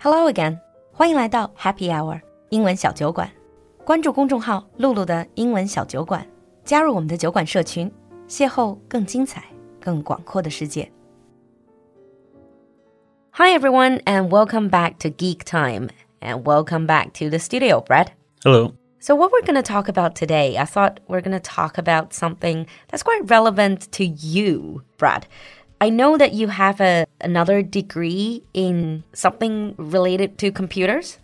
Hello again，欢迎来到 Happy Hour 英文小酒馆。关注公众号“露露的英文小酒馆”，加入我们的酒馆社群，邂逅更精彩、更广阔的世界。Hi everyone, and welcome back to Geek Time, and welcome back to the studio, Brad. Hello. So, what we're going to talk about today, I thought we're going to talk about something that's quite relevant to you, Brad. I know that you have a, another degree in something related to computers.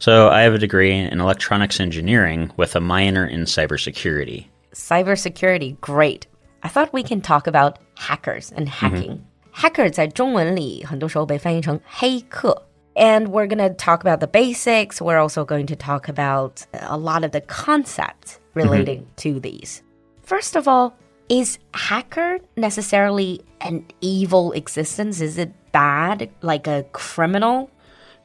So I have a degree in electronics engineering with a minor in cybersecurity. Cybersecurity, great. I thought we can talk about hackers and hacking. Hacker 在中文里很多时候被翻译成黑客。And we're going to talk about the basics. We're also going to talk about a lot of the concepts relating to these. First of all, is hacker necessarily an evil existence? Is it bad, like a criminal?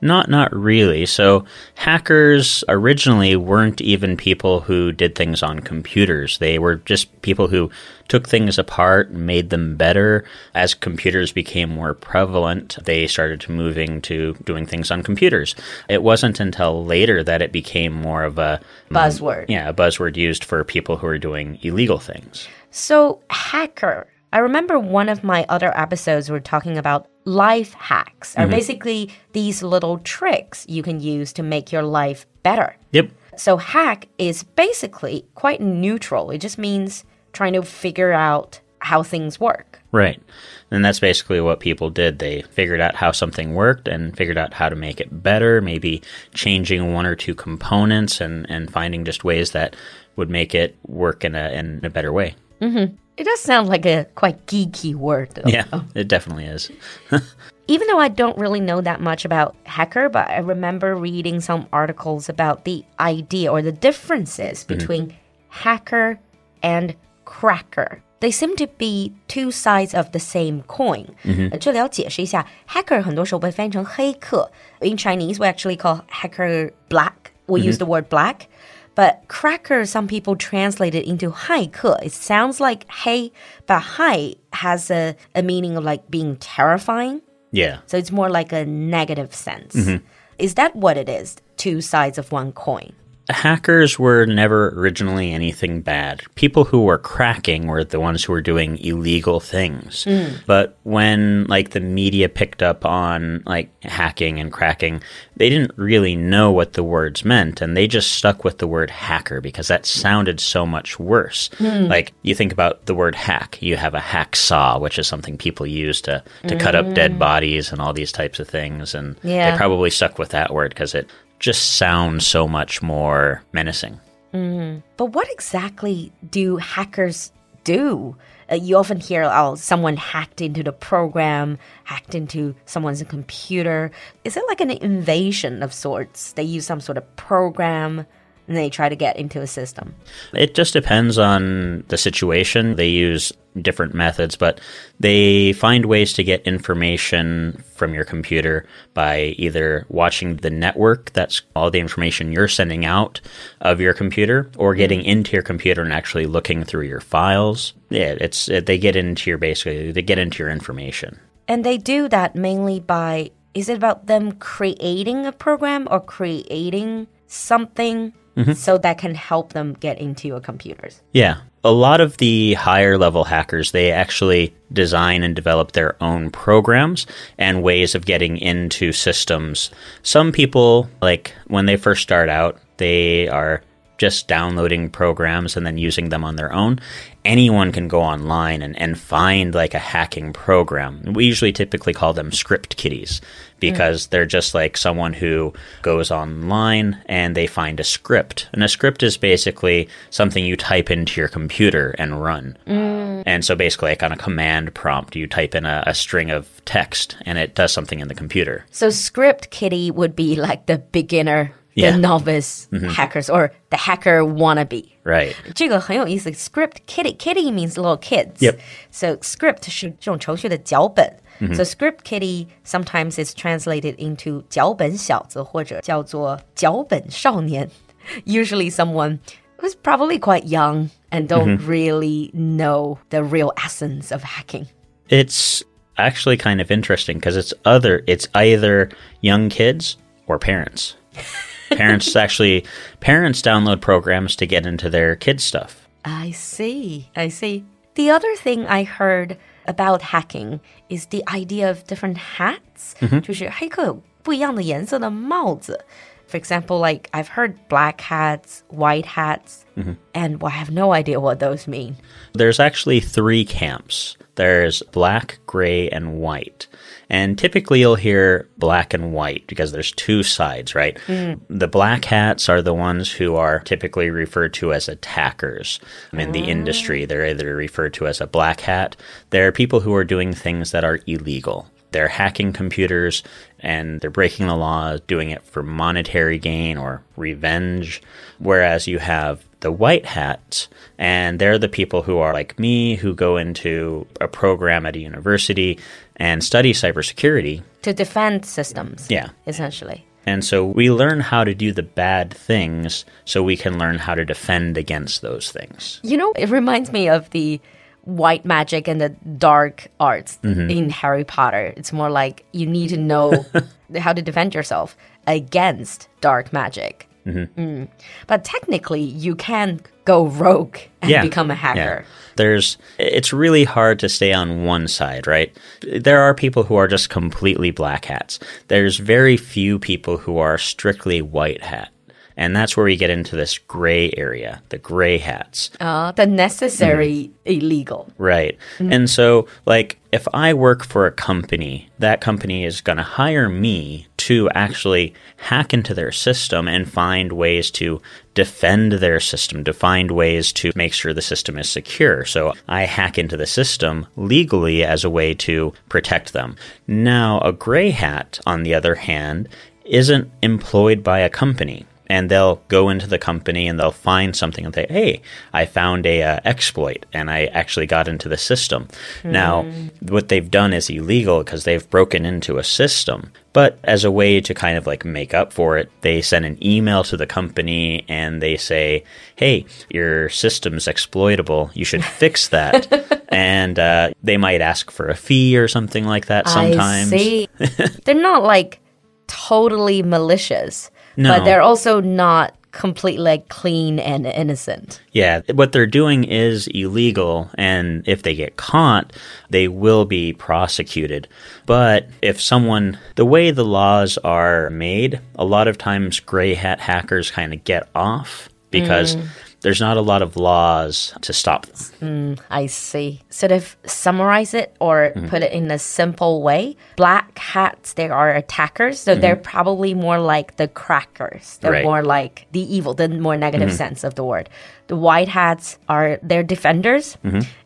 Not not really. So hackers originally weren't even people who did things on computers. They were just people who took things apart and made them better. As computers became more prevalent, they started moving to doing things on computers. It wasn't until later that it became more of a mm, Buzzword. yeah, a buzzword used for people who are doing illegal things. So, hacker. I remember one of my other episodes were talking about life hacks, are mm-hmm. basically these little tricks you can use to make your life better. Yep. So, hack is basically quite neutral. It just means trying to figure out how things work. Right. And that's basically what people did. They figured out how something worked and figured out how to make it better, maybe changing one or two components and, and finding just ways that would make it work in a, in a better way. Mm-hmm. It does sound like a quite geeky word, though. Yeah, it definitely is. Even though I don't really know that much about hacker, but I remember reading some articles about the idea or the differences between hacker and cracker. They seem to be two sides of the same coin. 呃这里要解释一下，hacker 很多时候被翻译成黑客。In Chinese, we actually call hacker black. We use the word black. But cracker, some people translate it into 骇客. It sounds like hey, but 骇 has a, a meaning of like being terrifying. Yeah. So it's more like a negative sense. Is that what it is? Two sides of one coin. Hackers were never originally anything bad. People who were cracking were the ones who were doing illegal things. Hmm. But when like the media picked up on like hacking and cracking, they didn't really know what the words meant and they just stuck with the word hacker because that sounded so much worse. Hmm. Like you think about the word hack, you have a hacksaw, which is something people use to to cut up dead hmm. bodies and all these types of things and Yeah. they probably stuck with that word because it just sounds so much more menacing. But what exactly do hackers do? Uh, you often hear, oh, someone hacked into the program, hacked into someone's computer. Is it like an invasion of sorts? They use some sort of program and they try to get into a system. It just depends on the situation. They use different methods, but they find ways to get information from your computer by either watching the network, that's all the information you're sending out of your computer, or hmm. getting into your computer and actually looking through your files. Yeah, it's they get into your basically they get into your information. And they do that mainly by is it about them creating a program or creating something Mm-hmm. so that can help them get into your computers? Yeah. A lot of the higher level hackers, they actually design and develop their own programs and ways of getting into systems. Some people, like when they first start out, they are just downloading programs and then using them on their own. Anyone can go online and, and find like a hacking program. We usually typically call them script kiddies because mm. they're just like someone who goes online and they find a script. And a script is basically something you type into your computer and run. Mm. And so basically, like on a command prompt, you type in a, a string of text and it does something in the computer. So script kiddie would be like the beginner, the novice mm -hmm. hackers or the hacker wannabe. Right. 这个很有意思，script kiddie kiddie means little kids. Yep. So script 是这种程序的脚本。Mm -hmm. So script kiddie sometimes is translated into 脚本小子或者叫做脚本少年. Usually someone who's probably quite young and don't mm -hmm. really know the real essence of hacking. It's actually kind of interesting because it's other it's either young kids or parents. parents actually parents download programs to get into their kids stuff. I see. I see. The other thing I heard about hacking is the idea of different hats. 就是黑客有不一样的颜色的帽子。For example, like I've heard black hats, white hats, and well, I have no idea what those mean. There's actually three camps. There's black, gray, and white. And typically you'll hear black and white because there's two sides, right? Mm. The black hats are the ones who are typically referred to as attackers in the industry. Ah. They're either referred to as a black hat. They're people who are doing things that are illegal. They're hacking computers and they're breaking the law, doing it for monetary gain or revenge. Whereas you have the white hats, and they're the people who are like me, who go into a program at a university and study cybersecurity. To defend systems. Yeah. Essentially. And so we learn how to do the bad things so we can learn how to defend against those things. You know, it reminds me of the white magic and the dark arts mm-hmm. in Harry Potter. It's more like you need to know how to defend yourself against dark magic. Mm. But technically, you can go rogue and become a hacker. There's it's really hard to stay on one side, right? There are people who are just completely black hats. There's very few people who are strictly white hat. And that's where we get into this gray area, the gray hats. Uh, the necessary illegal. Right. And so, like, if I work for a company, that company is going to hire me to actually hack into their system and find ways to defend their system, to find ways to make sure the system is secure. So I hack into the system legally as a way to protect them. Now, a gray hat, on the other hand, isn't employed by a company and they'll go into the company and they'll find something and say, "Hey, I found a uh, exploit and I actually got into the system." Now, what they've done is illegal because they've broken into a system. But as a way to kind of like make up for it, they send an email to the company and they say, "Hey, your system's exploitable. You should fix that." and uh, they might ask for a fee or something like that sometimes. I see. they're not like totally malicious, No. but they're also not completely like clean and innocent. Yeah, what they're doing is illegal, and if they get caught, they will be prosecuted. But if someone, the way the laws are made, a lot of times gray hat hackers kind of get off because mm. There's not a lot of laws to stop them. Mm, I see. Sort of summarize it or mm-hmm. put it in a simple way. Black hats, they are attackers, so mm-hmm. they're probably more like the crackers. They're Right. more like the evil, the more negative mm-hmm. sense of the word. The white hats are they're defenders,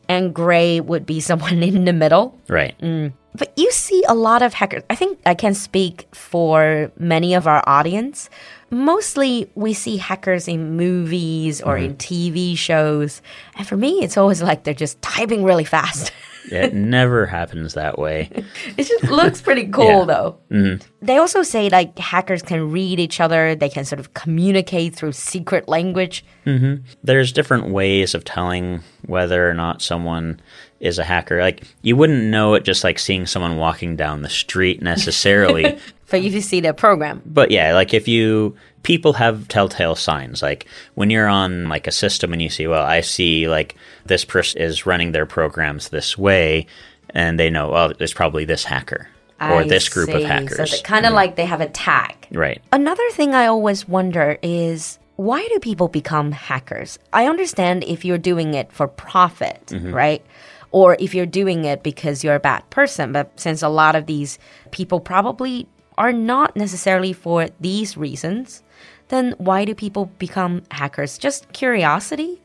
and gray would be someone in the middle. Right. Mm. But you see a lot of hackers. I think I can speak for many of our audience. Mostly we see hackers in movies or in mm-hmm. TV shows. And for me, it's always like they're just typing really fast. It never happens that way. it just looks pretty cool, Yeah. though. Mm-hmm. They also say like hackers can read each other, they can sort of communicate through secret language. Mm-hmm. There's different ways of telling whether or not someone is a hacker. Like, you wouldn't know it just like seeing someone walking down the street necessarily. But if you see their program, but yeah, like if you people have telltale signs. Like when you're on like a system and you see, well, I see like this person is running their programs this way, and they know, oh, well, there's probably this hacker or I this group of hackers. So kind of like they have a tag. right. Another thing I always wonder is why do people become hackers? I understand if you're doing it for profit, mm-hmm. right? Or if you're doing it because you're a bad person, but since a lot of these people probably are not necessarily for these reasons, then why do people become hackers? Just curiosity?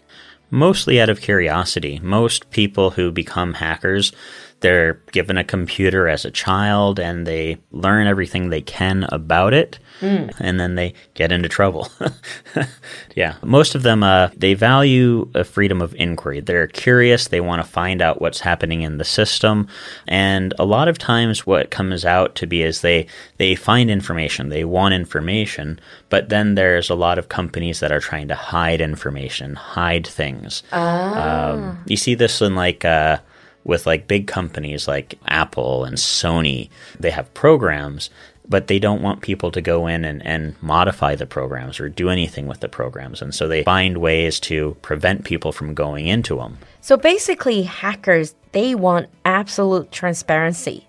Mostly out of curiosity. Most people who become hackers, they're given a computer as a child and they learn everything they can about it, and then they get into trouble. yeah, most of them uh, they value a freedom of inquiry. They're curious. They want to find out what's happening in the system, and a lot of times what comes out to be is they they find information. They want information, but then there's a lot of companies that are trying to hide information, hide things. Um, you see this in like uh, with like big companies like Apple and Sony. They have programs, but they don't want people to go in and, and modify the programs or do anything with the programs. And so they find ways to prevent people from going into them. So basically, hackers they want absolute transparency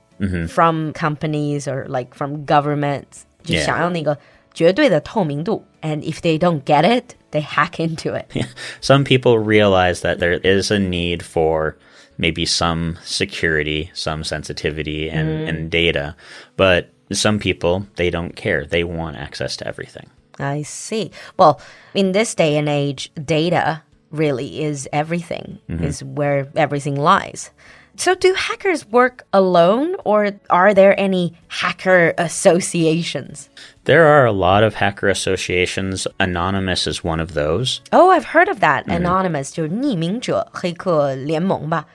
from companies or like from governments. 就 Yeah. 想要那个绝对的透明度. And if they don't get it, they hack into it. Some people realize that there is a need for maybe some security, some sensitivity and, mm-hmm. and data, but some people they don't care. They want access to everything. I see. Well, in this day and age, data really is everything, mm-hmm. is where everything lies. So, do hackers work alone, or are there any hacker associations? There are a lot of hacker associations. Anonymous is one of those. Oh, I've heard of that. Anonymous, 就是匿名者黑客联盟吧.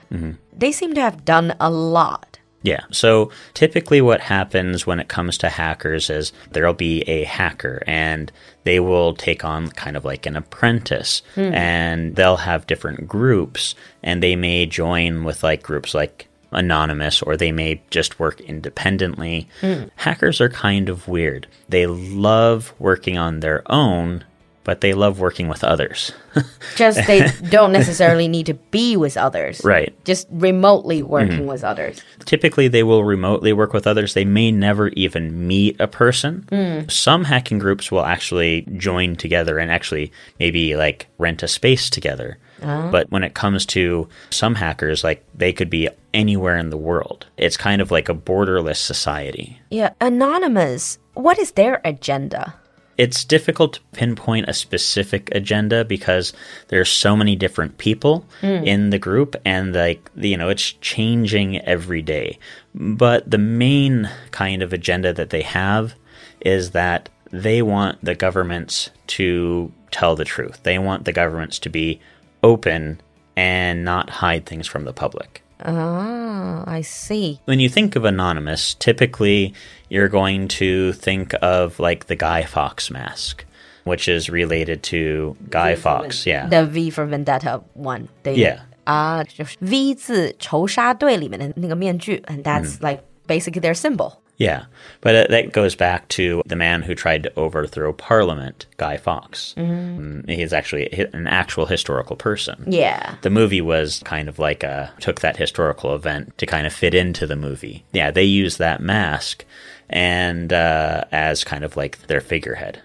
They seem to have done a lot. Yeah. So typically, what happens when it comes to hackers is there'll be a hacker and they will take on kind of like an apprentice hmm. and they'll have different groups and they may join with like groups like Anonymous or they may just work independently. Hmm. Hackers are kind of weird. They love working on their own, but they love working with others. Just they don't necessarily need to be with others. right. Just remotely mm-hmm. working with others. Typically, they will remotely work with others. They may never even meet a person. Mm. Some hacking groups will actually join together and actually maybe like rent a space together. Oh. But when it comes to some hackers, like they could be anywhere in the world. It's kind of like a borderless society. Yeah, Anonymous, what is their agenda? It's difficult to pinpoint a specific agenda because there's so many different people hmm. in the group and like you know it's changing every day. But the main kind of agenda that they have is that they want the governments to tell the truth. They want the governments to be open and not hide things from the public. Ah, I see. When you think of anonymous, typically you're going to think of like the Guy Fawkes mask, which is related to Guy Fawkes. Yeah. The V for Vendetta one. They, yeah. Ah, 啊，就是 V 字仇杀队里面的那个面具，and that's mm. like basically their symbol. Yeah, but uh, that goes back to the man who tried to overthrow Parliament, Guy Fawkes. Mm, He's actually an actual historical person. Yeah. The movie was kind of like a took that historical event to kind of fit into the movie. Yeah, they used that mask and uh, as kind of like their figurehead.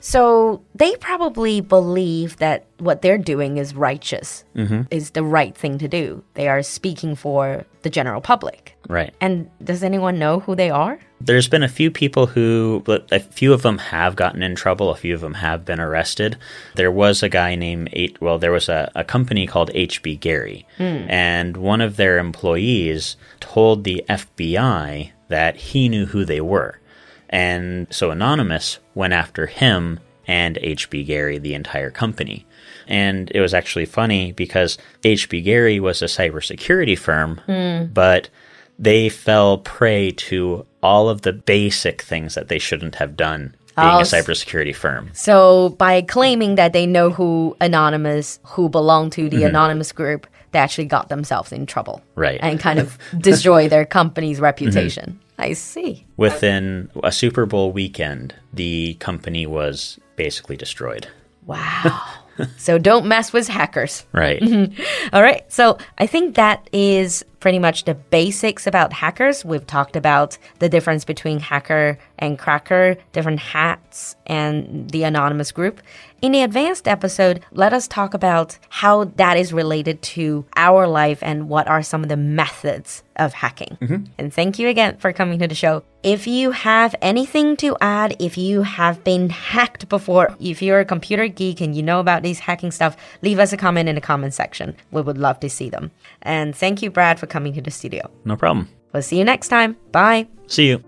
So they probably believe that what they're doing is righteous, is the right thing to do. They are speaking for the general public. Right. And does anyone know who they are? There's been a few people who, but a few of them have gotten in trouble. A few of them have been arrested. There was a guy named eight. Well, there was a, a company called HB Gary, hmm. and one of their employees told the FBI that he knew who they were, and so Anonymous went after him and HB Gary, the entire company. And it was actually funny because HB Gary was a cybersecurity firm, hmm. but they fell prey to all of the basic things that they shouldn't have done being Oh, a cybersecurity firm. So by claiming that they know who anonymous, who belong to the mm-hmm. anonymous group, they actually got themselves in trouble. Right. And kind of destroy their company's mm-hmm. reputation. I see. Within a Super Bowl weekend, the company was basically destroyed. Wow. so don't mess with hackers. Right. All right. So I think that is pretty much the basics about hackers. We've talked about the difference between hacker and cracker, different hats, and the anonymous group. In the advanced episode, let us talk about how that is related to our life and what are some of the methods of hacking. Mm-hmm. And thank you again for coming to the show. If you have anything to add, if you have been hacked before, if you're a computer geek and you know about these hacking stuff, leave us a comment in the comment section. We would love to see them. And thank you, Brad, for coming to the studio. No problem. We'll see you next time. Bye. See you.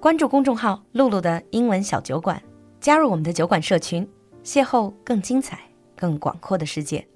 关注公众号“露露的英文小酒馆”，加入我们的酒馆社群，邂逅更精彩、更广阔的世界。